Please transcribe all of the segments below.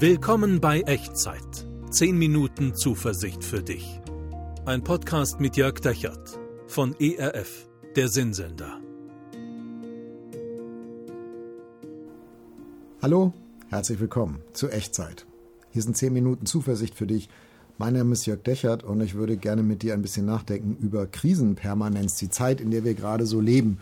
Willkommen bei Echtzeit. 10 Minuten Zuversicht für dich. Ein Podcast mit Jörg Dechert von ERF, der Sinnsender. Hallo, herzlich willkommen zu Echtzeit. Hier sind 10 Minuten Zuversicht für dich. Mein Name ist Jörg Dechert und ich würde gerne mit dir ein bisschen nachdenken über Krisenpermanenz, die Zeit, in der wir gerade so leben,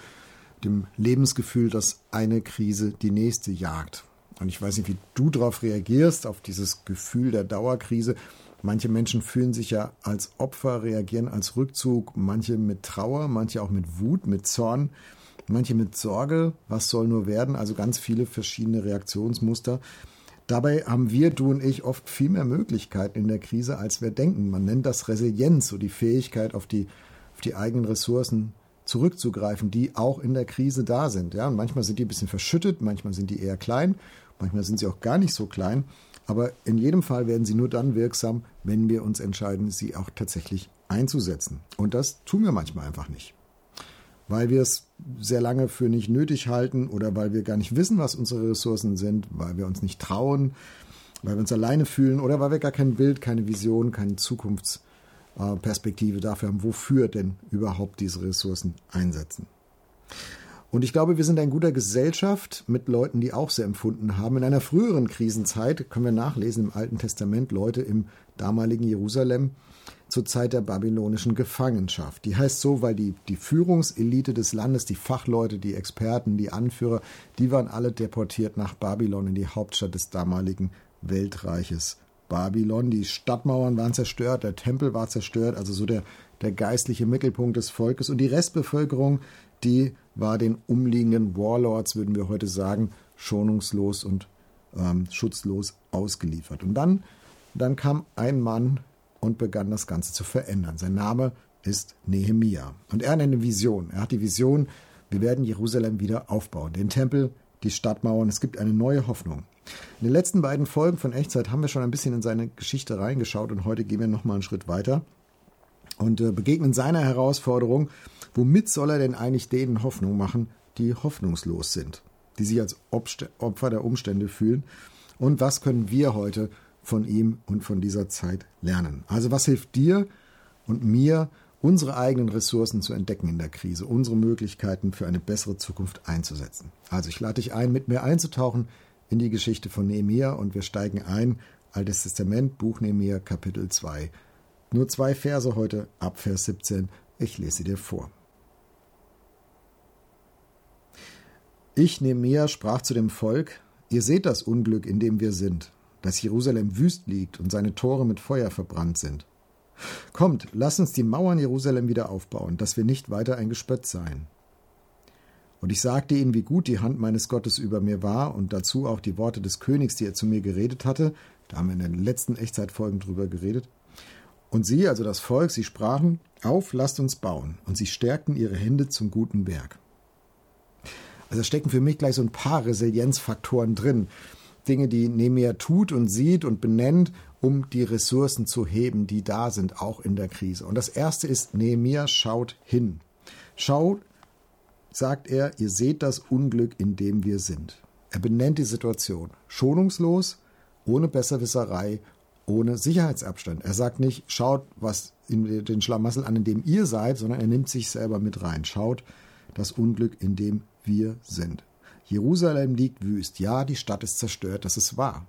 dem Lebensgefühl, dass eine Krise die nächste jagt. Und ich weiß nicht, wie du darauf reagierst, auf dieses Gefühl der Dauerkrise. Manche Menschen fühlen sich ja als Opfer, reagieren als Rückzug, manche mit Trauer, manche auch mit Wut, mit Zorn, manche mit Sorge, was soll nur werden, also ganz viele verschiedene Reaktionsmuster. Dabei haben wir, du und ich, oft viel mehr Möglichkeiten in der Krise, als wir denken. Man nennt das Resilienz, so die Fähigkeit, auf die, auf die eigenen Ressourcen zurückzugreifen, die auch in der Krise da sind. Ja, und manchmal sind die ein bisschen verschüttet, manchmal sind die eher klein, manchmal sind sie auch gar nicht so klein. Aber in jedem Fall werden sie nur dann wirksam, wenn wir uns entscheiden, sie auch tatsächlich einzusetzen. Und das tun wir manchmal einfach nicht weil wir es sehr lange für nicht nötig halten oder weil wir gar nicht wissen, was unsere Ressourcen sind, weil wir uns nicht trauen, weil wir uns alleine fühlen oder weil wir gar kein Bild, keine Vision, keine Zukunftsperspektive dafür haben, wofür denn überhaupt diese Ressourcen einsetzen. Und ich glaube, wir sind in guter Gesellschaft mit Leuten, die auch so empfunden haben. In einer früheren Krisenzeit können wir nachlesen im Alten Testament Leute im damaligen Jerusalem, zur Zeit der babylonischen Gefangenschaft. Die heißt so, weil die, die Führungselite des Landes, die Fachleute, die Experten, die Anführer, die waren alle deportiert nach Babylon in die Hauptstadt des damaligen Weltreiches Babylon. Die Stadtmauern waren zerstört, der Tempel war zerstört, also so der, der geistliche Mittelpunkt des Volkes. Und die Restbevölkerung, die war den umliegenden Warlords, würden wir heute sagen, schonungslos und ähm, schutzlos ausgeliefert. Und dann, dann kam ein Mann und begann das Ganze zu verändern. Sein Name ist Nehemia. Und er hat eine Vision. Er hat die Vision, wir werden Jerusalem wieder aufbauen. Den Tempel, die Stadtmauern. Es gibt eine neue Hoffnung. In den letzten beiden Folgen von Echtzeit haben wir schon ein bisschen in seine Geschichte reingeschaut und heute gehen wir nochmal einen Schritt weiter und äh, begegnen seiner Herausforderung, womit soll er denn eigentlich denen Hoffnung machen, die hoffnungslos sind, die sich als Opfer der Umstände fühlen und was können wir heute von ihm und von dieser Zeit lernen. Also was hilft dir und mir, unsere eigenen Ressourcen zu entdecken in der Krise, unsere Möglichkeiten für eine bessere Zukunft einzusetzen. Also ich lade dich ein, mit mir einzutauchen in die Geschichte von Nehemia und wir steigen ein, Altes Testament, Buch Nehemia, Kapitel 2. Nur zwei Verse heute, ab Vers 17. Ich lese sie dir vor. Ich, Nehemia, sprach zu dem Volk, ihr seht das Unglück, in dem wir sind dass Jerusalem wüst liegt und seine Tore mit Feuer verbrannt sind. Kommt, lass uns die Mauern Jerusalem wieder aufbauen, dass wir nicht weiter ein Gespött seien. Und ich sagte ihnen, wie gut die Hand meines Gottes über mir war und dazu auch die Worte des Königs, die er zu mir geredet hatte. Da haben wir in den letzten Echtzeitfolgen drüber geredet. Und sie, also das Volk, sie sprachen, auf, lasst uns bauen. Und sie stärkten ihre Hände zum guten Werk. Also stecken für mich gleich so ein paar Resilienzfaktoren drin. Dinge, die Nemia tut und sieht und benennt, um die Ressourcen zu heben, die da sind, auch in der Krise. Und das erste ist, Nehemia schaut hin. Schaut, sagt er, ihr seht das Unglück, in dem wir sind. Er benennt die Situation. Schonungslos, ohne Besserwisserei, ohne Sicherheitsabstand. Er sagt nicht, schaut, was in den Schlamassel an, in dem ihr seid, sondern er nimmt sich selber mit rein. Schaut das Unglück, in dem wir sind. Jerusalem liegt wüst. Ja, die Stadt ist zerstört, das ist wahr.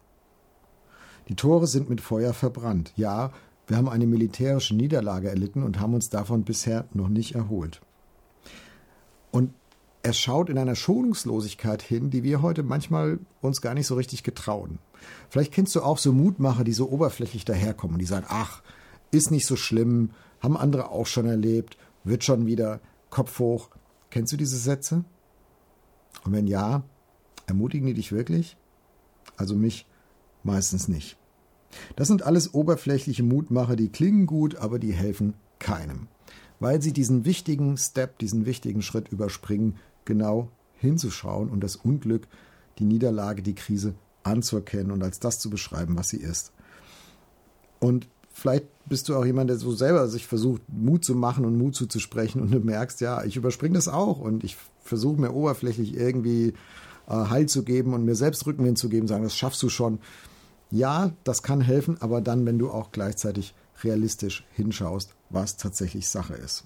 Die Tore sind mit Feuer verbrannt. Ja, wir haben eine militärische Niederlage erlitten und haben uns davon bisher noch nicht erholt. Und er schaut in einer Schonungslosigkeit hin, die wir heute manchmal uns gar nicht so richtig getrauen. Vielleicht kennst du auch so Mutmacher, die so oberflächlich daherkommen, die sagen, ach, ist nicht so schlimm, haben andere auch schon erlebt, wird schon wieder, Kopf hoch. Kennst du diese Sätze? Und wenn ja, ermutigen die dich wirklich? Also mich meistens nicht. Das sind alles oberflächliche Mutmacher, die klingen gut, aber die helfen keinem. Weil sie diesen wichtigen Step, diesen wichtigen Schritt überspringen, genau hinzuschauen und das Unglück, die Niederlage, die Krise anzuerkennen und als das zu beschreiben, was sie ist. Und vielleicht bist du auch jemand, der so selber sich versucht, Mut zu machen und Mut zuzusprechen und du merkst, ja, ich überspringe das auch und ich versuche mir oberflächlich irgendwie äh, Halt zu geben und mir selbst Rückenwind zu geben, sagen, das schaffst du schon. Ja, das kann helfen, aber dann, wenn du auch gleichzeitig realistisch hinschaust, was tatsächlich Sache ist.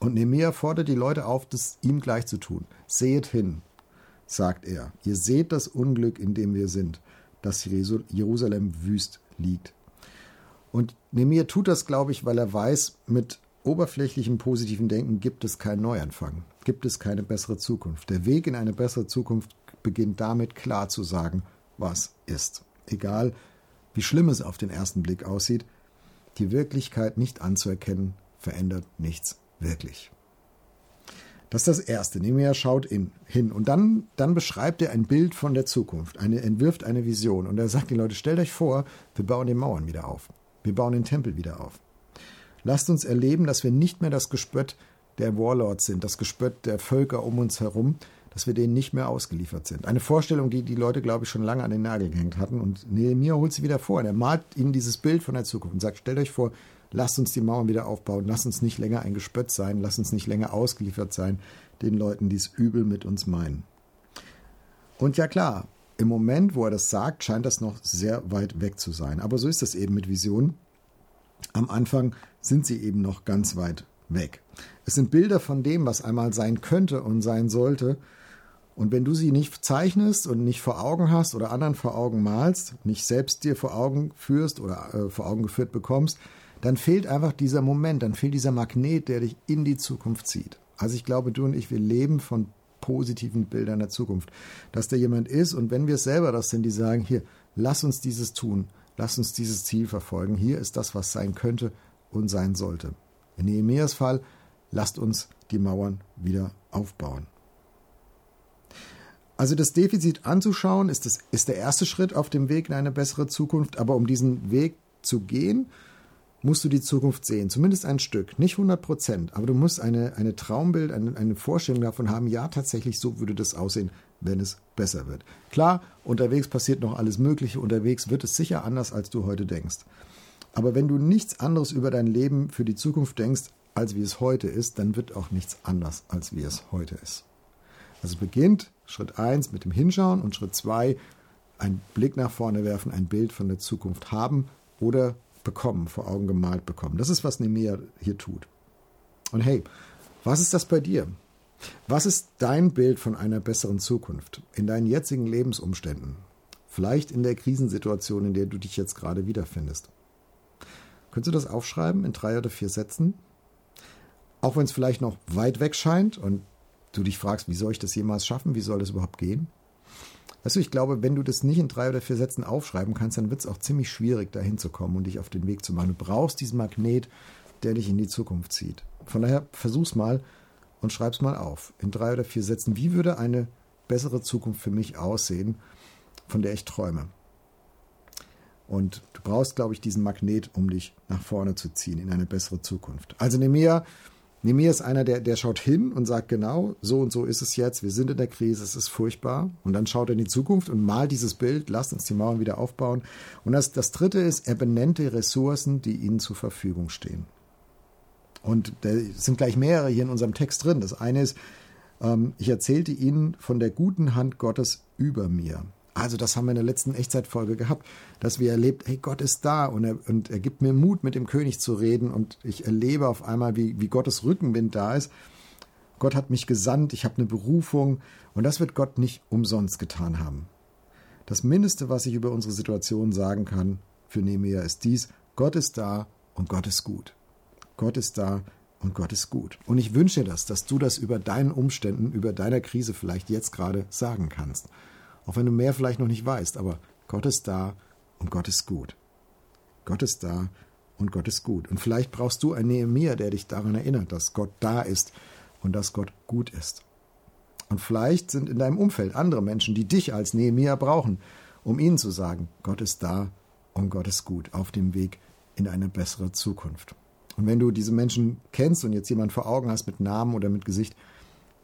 Und Nehemiah fordert die Leute auf, das ihm gleich zu tun. Seht hin, sagt er. Ihr seht das Unglück, in dem wir sind, dass Jerusalem wüst liegt. Und Nehemiah tut das, glaube ich, weil er weiß, mit oberflächlichem positiven Denken gibt es keinen Neuanfang, gibt es keine bessere Zukunft. Der Weg in eine bessere Zukunft beginnt damit, klar zu sagen, was ist. Egal, wie schlimm es auf den ersten Blick aussieht, die Wirklichkeit nicht anzuerkennen, verändert nichts wirklich. Das ist das Erste. Nehemiah schaut in, hin und dann, dann beschreibt er ein Bild von der Zukunft, eine, entwirft eine Vision und er sagt den Leuten, stellt euch vor, wir bauen die Mauern wieder auf, wir bauen den Tempel wieder auf. Lasst uns erleben, dass wir nicht mehr das Gespött der Warlords sind, das Gespött der Völker um uns herum, dass wir denen nicht mehr ausgeliefert sind. Eine Vorstellung, die die Leute, glaube ich, schon lange an den Nagel gehängt hatten. Und Nehemiah holt sie wieder vor. Und er malt ihnen dieses Bild von der Zukunft und sagt, stellt euch vor, lasst uns die Mauern wieder aufbauen, lasst uns nicht länger ein Gespött sein, lasst uns nicht länger ausgeliefert sein den Leuten, die es übel mit uns meinen. Und ja klar, im Moment, wo er das sagt, scheint das noch sehr weit weg zu sein. Aber so ist das eben mit Visionen. Am Anfang sind sie eben noch ganz weit weg. Es sind Bilder von dem, was einmal sein könnte und sein sollte, und wenn du sie nicht zeichnest und nicht vor Augen hast oder anderen vor Augen malst, nicht selbst dir vor Augen führst oder äh, vor Augen geführt bekommst, dann fehlt einfach dieser Moment, dann fehlt dieser Magnet, der dich in die Zukunft zieht. Also ich glaube, du und ich, wir leben von positiven Bildern der Zukunft. Dass da jemand ist und wenn wir selber das sind, die sagen, hier, lass uns dieses tun, lass uns dieses Ziel verfolgen, hier ist das, was sein könnte und sein sollte. In Nehemias Fall, lasst uns die Mauern wieder aufbauen. Also das Defizit anzuschauen, ist, das, ist der erste Schritt auf dem Weg in eine bessere Zukunft. Aber um diesen Weg zu gehen, musst du die Zukunft sehen. Zumindest ein Stück. Nicht 100 Prozent. Aber du musst eine, eine Traumbild, eine, eine Vorstellung davon haben, ja, tatsächlich so würde das aussehen, wenn es besser wird. Klar, unterwegs passiert noch alles Mögliche. Unterwegs wird es sicher anders, als du heute denkst. Aber wenn du nichts anderes über dein Leben für die Zukunft denkst, als wie es heute ist, dann wird auch nichts anders, als wie es heute ist. Also beginnt Schritt 1 mit dem Hinschauen und Schritt 2 einen Blick nach vorne werfen, ein Bild von der Zukunft haben oder bekommen, vor Augen gemalt bekommen. Das ist, was Nemea hier tut. Und hey, was ist das bei dir? Was ist dein Bild von einer besseren Zukunft in deinen jetzigen Lebensumständen? Vielleicht in der Krisensituation, in der du dich jetzt gerade wiederfindest. Könntest du das aufschreiben in drei oder vier Sätzen? Auch wenn es vielleicht noch weit weg scheint und du dich fragst, wie soll ich das jemals schaffen? Wie soll das überhaupt gehen? Weißt du, ich glaube, wenn du das nicht in drei oder vier Sätzen aufschreiben kannst, dann wird es auch ziemlich schwierig, dahin zu kommen und dich auf den Weg zu machen. Du brauchst diesen Magnet, der dich in die Zukunft zieht. Von daher versuch's mal und schreib's mal auf. In drei oder vier Sätzen. Wie würde eine bessere Zukunft für mich aussehen, von der ich träume? Und du brauchst, glaube ich, diesen Magnet, um dich nach vorne zu ziehen in eine bessere Zukunft. Also Nemea Nemir ist einer, der, der schaut hin und sagt genau, so und so ist es jetzt, wir sind in der Krise, es ist furchtbar. Und dann schaut er in die Zukunft und malt dieses Bild, lasst uns die Mauern wieder aufbauen. Und das, das dritte ist, er benennt die Ressourcen, die ihnen zur Verfügung stehen. Und da sind gleich mehrere hier in unserem Text drin. Das eine ist, ähm, ich erzählte ihnen von der guten Hand Gottes über mir. Also das haben wir in der letzten Echtzeitfolge gehabt, dass wir erlebt, hey, Gott ist da und er, und er gibt mir Mut, mit dem König zu reden und ich erlebe auf einmal, wie, wie Gottes Rückenwind da ist. Gott hat mich gesandt, ich habe eine Berufung und das wird Gott nicht umsonst getan haben. Das Mindeste, was ich über unsere Situation sagen kann für Nehemiah ist dies, Gott ist da und Gott ist gut. Gott ist da und Gott ist gut. Und ich wünsche dir das, dass du das über deinen Umständen, über deiner Krise vielleicht jetzt gerade sagen kannst. Auch wenn du mehr vielleicht noch nicht weißt, aber Gott ist da und Gott ist gut. Gott ist da und Gott ist gut. Und vielleicht brauchst du einen Nehemiah, der dich daran erinnert, dass Gott da ist und dass Gott gut ist. Und vielleicht sind in deinem Umfeld andere Menschen, die dich als Nehemiah brauchen, um ihnen zu sagen, Gott ist da und Gott ist gut auf dem Weg in eine bessere Zukunft. Und wenn du diese Menschen kennst und jetzt jemand vor Augen hast mit Namen oder mit Gesicht,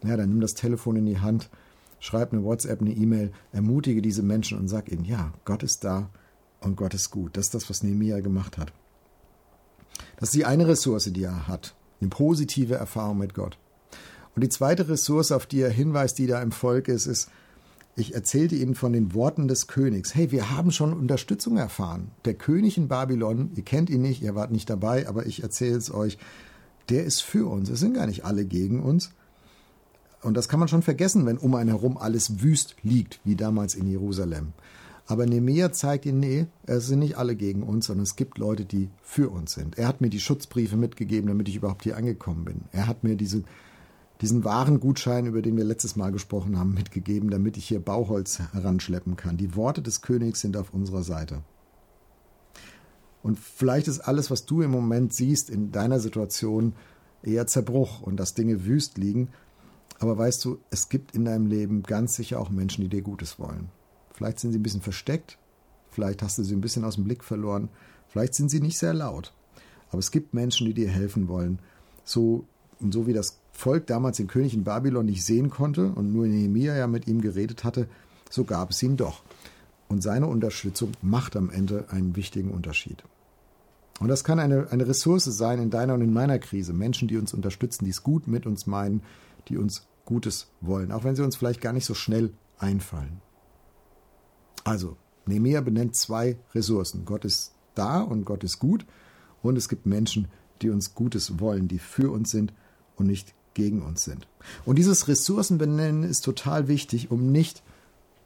ja, dann nimm das Telefon in die Hand schreib eine WhatsApp, eine E-Mail, ermutige diese Menschen und sag ihnen, ja, Gott ist da und Gott ist gut. Das ist das, was Nehemiah gemacht hat. Das ist die eine Ressource, die er hat. Eine positive Erfahrung mit Gott. Und die zweite Ressource, auf die er hinweist, die da im Volk ist, ist, Ich erzählte ihnen von den Worten des Königs. Hey, wir haben schon Unterstützung erfahren. Der König in Babylon, ihr kennt ihn nicht, ihr wart nicht dabei, aber ich erzähle es euch, der ist für uns. Es sind gar nicht alle gegen uns. Und das kann man schon vergessen, wenn um einen herum alles wüst liegt, wie damals in Jerusalem. Aber Nehemiah zeigt ihnen, nee, es sind nicht alle gegen uns, sondern es gibt Leute, die für uns sind. Er hat mir die Schutzbriefe mitgegeben, damit ich überhaupt hier angekommen bin. Er hat mir diese diesen Warengutschein, über den wir letztes Mal gesprochen haben, mitgegeben, damit ich hier Bauholz heranschleppen kann. Die Worte des Königs sind auf unserer Seite. Und vielleicht ist alles, was du im Moment siehst in deiner Situation, eher Zerbruch und dass Dinge wüst liegen. Aber weißt du, es gibt in deinem Leben ganz sicher auch Menschen, die dir Gutes wollen. Vielleicht sind sie ein bisschen versteckt, vielleicht hast du sie ein bisschen aus dem Blick verloren, vielleicht sind sie nicht sehr laut. Aber es gibt Menschen, die dir helfen wollen. So, und so wie das Volk damals den König in Babylon nicht sehen konnte und nur Nehemia ja mit ihm geredet hatte, so gab es ihn doch. Und seine Unterstützung macht am Ende einen wichtigen Unterschied. Und das kann eine, eine Ressource sein in deiner und in meiner Krise. Menschen, die uns unterstützen, die es gut mit uns meinen, die uns Gutes wollen, auch wenn sie uns vielleicht gar nicht so schnell einfallen. Also, Nehemiah benennt zwei Ressourcen. Gott ist da und Gott ist gut. Und es gibt Menschen, die uns Gutes wollen, die für uns sind und nicht gegen uns sind. Und dieses Ressourcenbenennen ist total wichtig, um nicht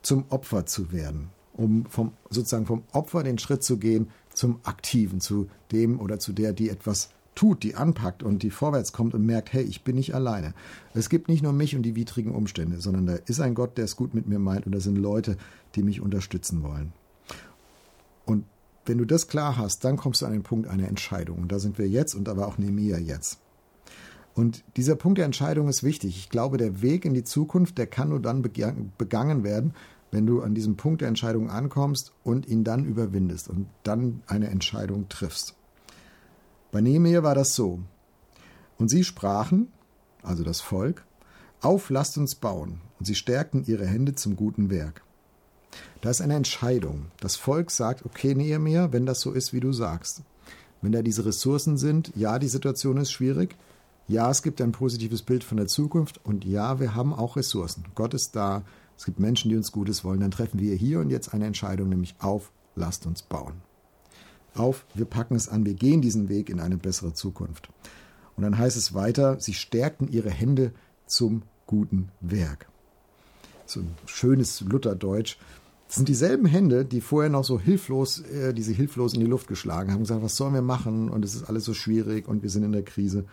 zum Opfer zu werden, um vom, sozusagen vom Opfer den Schritt zu gehen zum Aktiven, zu dem oder zu der, die etwas tut, die anpackt und die vorwärts kommt und merkt, hey, ich bin nicht alleine. Es gibt nicht nur mich und die widrigen Umstände, sondern da ist ein Gott, der es gut mit mir meint und da sind Leute, die mich unterstützen wollen. Und wenn du das klar hast, dann kommst du an den Punkt einer Entscheidung. Und da sind wir jetzt und da war auch Nemia jetzt. Und dieser Punkt der Entscheidung ist wichtig. Ich glaube, der Weg in die Zukunft, der kann nur dann begangen werden, wenn du an diesem Punkt der Entscheidung ankommst und ihn dann überwindest und dann eine Entscheidung triffst. Bei Nehemiah war das so. Und sie sprachen, also das Volk, auf, lasst uns bauen. Und sie stärkten ihre Hände zum guten Werk. Da ist eine Entscheidung. Das Volk sagt, okay, Nehemiah, wenn das so ist, wie du sagst. Wenn da diese Ressourcen sind, ja, die Situation ist schwierig, ja, es gibt ein positives Bild von der Zukunft und ja, wir haben auch Ressourcen. Gott ist da, es gibt Menschen, die uns Gutes wollen. Dann treffen wir hier und jetzt eine Entscheidung, nämlich auf, lasst uns bauen. Auf, wir packen es an, wir gehen diesen Weg in eine bessere Zukunft. Und dann heißt es weiter, sie stärkten ihre Hände zum guten Werk. So ein schönes Lutherdeutsch. Das sind dieselben Hände, die vorher noch so hilflos, äh, die sie hilflos in die Luft geschlagen haben, gesagt, was sollen wir machen? Und es ist alles so schwierig und wir sind in der Krise.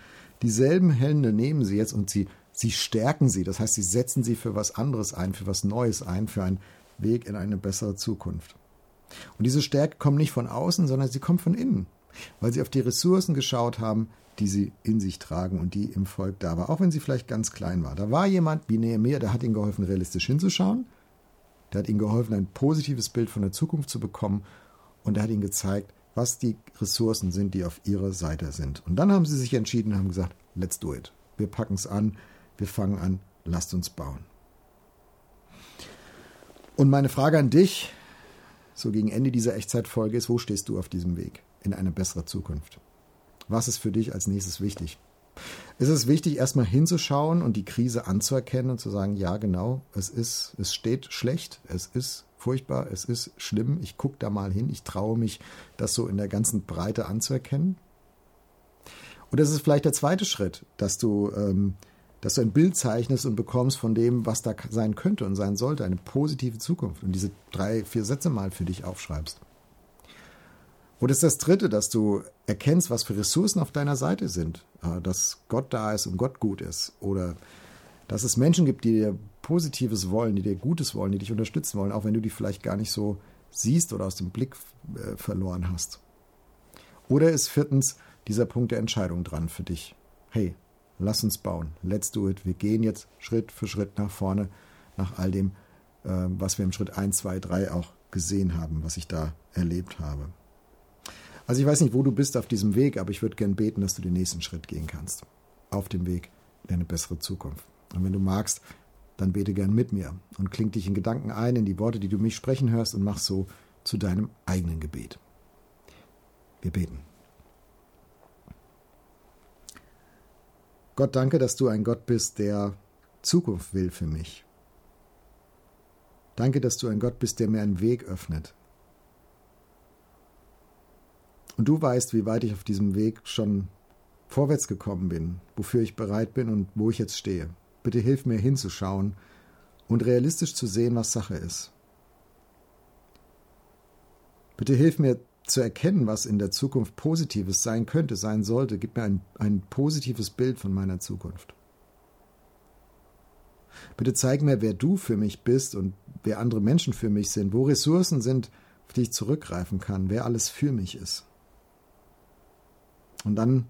Dieselben Hände nehmen sie jetzt und sie, sie stärken sie. Das heißt, sie setzen sie für was anderes ein, für was Neues ein, für einen Weg in eine bessere Zukunft. Und diese Stärke kommt nicht von außen, sondern sie kommt von innen, weil sie auf die Ressourcen geschaut haben, die sie in sich tragen und die im Volk da war, auch wenn sie vielleicht ganz klein war. Da war jemand wie Nehemiah, der hat ihnen geholfen, realistisch hinzuschauen, der hat ihnen geholfen, ein positives Bild von der Zukunft zu bekommen und der hat ihnen gezeigt, was die Ressourcen sind, die auf ihrer Seite sind. Und dann haben sie sich entschieden und haben gesagt, let's do it. Wir packen es an, wir fangen an, lasst uns bauen. Und meine Frage an dich, so gegen Ende dieser Echtzeitfolge ist, wo stehst du auf diesem Weg in eine bessere Zukunft? Was ist für dich als nächstes wichtig? Es ist wichtig, erstmal hinzuschauen und die Krise anzuerkennen und zu sagen, ja, genau, es ist, es steht schlecht, es ist furchtbar, es ist schlimm, ich gucke da mal hin, ich traue mich, das so in der ganzen Breite anzuerkennen. Und das ist vielleicht der zweite Schritt, dass du, ähm, dass du ein Bild zeichnest und bekommst von dem, was da sein könnte und sein sollte, eine positive Zukunft und diese drei, vier Sätze mal für dich aufschreibst. Und das ist das Dritte, dass du erkennst, was für Ressourcen auf deiner Seite sind, äh, dass Gott da ist und Gott gut ist oder dass es Menschen gibt, die dir Positives wollen, die dir Gutes wollen, die dich unterstützen wollen, auch wenn du die vielleicht gar nicht so siehst oder aus dem Blick äh, verloren hast. Oder ist viertens dieser Punkt der Entscheidung dran für dich? Hey, lass uns bauen. Let's do it. Wir gehen jetzt Schritt für Schritt nach vorne, nach all dem, äh, was wir im Schritt 1, 2, 3 auch gesehen haben, was ich da erlebt habe. Also ich weiß nicht, wo du bist auf diesem Weg, aber ich würde gern beten, dass du den nächsten Schritt gehen kannst. Auf dem Weg in eine bessere Zukunft. Und wenn du magst, dann bete gern mit mir und kling dich in Gedanken ein in die Worte, die du mich sprechen hörst und mach so zu deinem eigenen Gebet. Wir beten. Gott, danke, dass du ein Gott bist, der Zukunft will für mich. Danke, dass du ein Gott bist, der mir einen Weg öffnet. Und du weißt, wie weit ich auf diesem Weg schon vorwärts gekommen bin, wofür ich bereit bin und wo ich jetzt stehe. Bitte hilf mir hinzuschauen und realistisch zu sehen, was Sache ist. Bitte hilf mir zu erkennen, was in der Zukunft Positives sein könnte, sein sollte. Gib mir ein, ein positives Bild von meiner Zukunft. Bitte zeig mir, wer du für mich bist und wer andere Menschen für mich sind, wo Ressourcen sind, auf die ich zurückgreifen kann, wer alles für mich ist. Und dann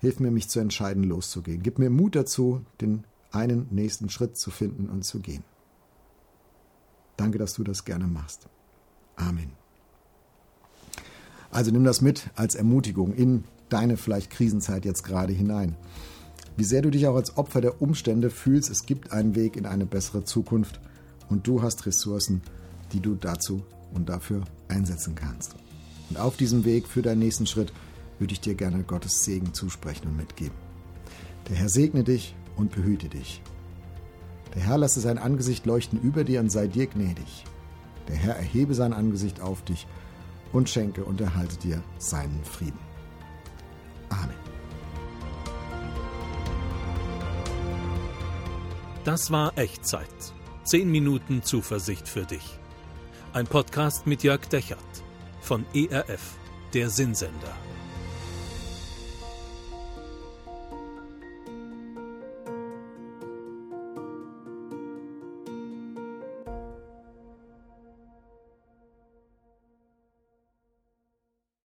hilf mir, mich zu entscheiden, loszugehen. Gib mir Mut dazu, den einen nächsten Schritt zu finden und zu gehen. Danke, dass du das gerne machst. Amen. Also nimm das mit als Ermutigung in deine vielleicht Krisenzeit jetzt gerade hinein. Wie sehr du dich auch als Opfer der Umstände fühlst, es gibt einen Weg in eine bessere Zukunft und du hast Ressourcen, die du dazu und dafür einsetzen kannst. Und auf diesem Weg für deinen nächsten Schritt würde ich dir gerne Gottes Segen zusprechen und mitgeben. Der Herr segne dich und behüte dich. Der Herr lasse sein Angesicht leuchten über dir und sei dir gnädig. Der Herr erhebe sein Angesicht auf dich und schenke und erhalte dir seinen Frieden. Amen. Das war Echtzeit. Zehn Minuten Zuversicht für dich. Ein Podcast mit Jörg Dechert von ERF, der Sinnsender.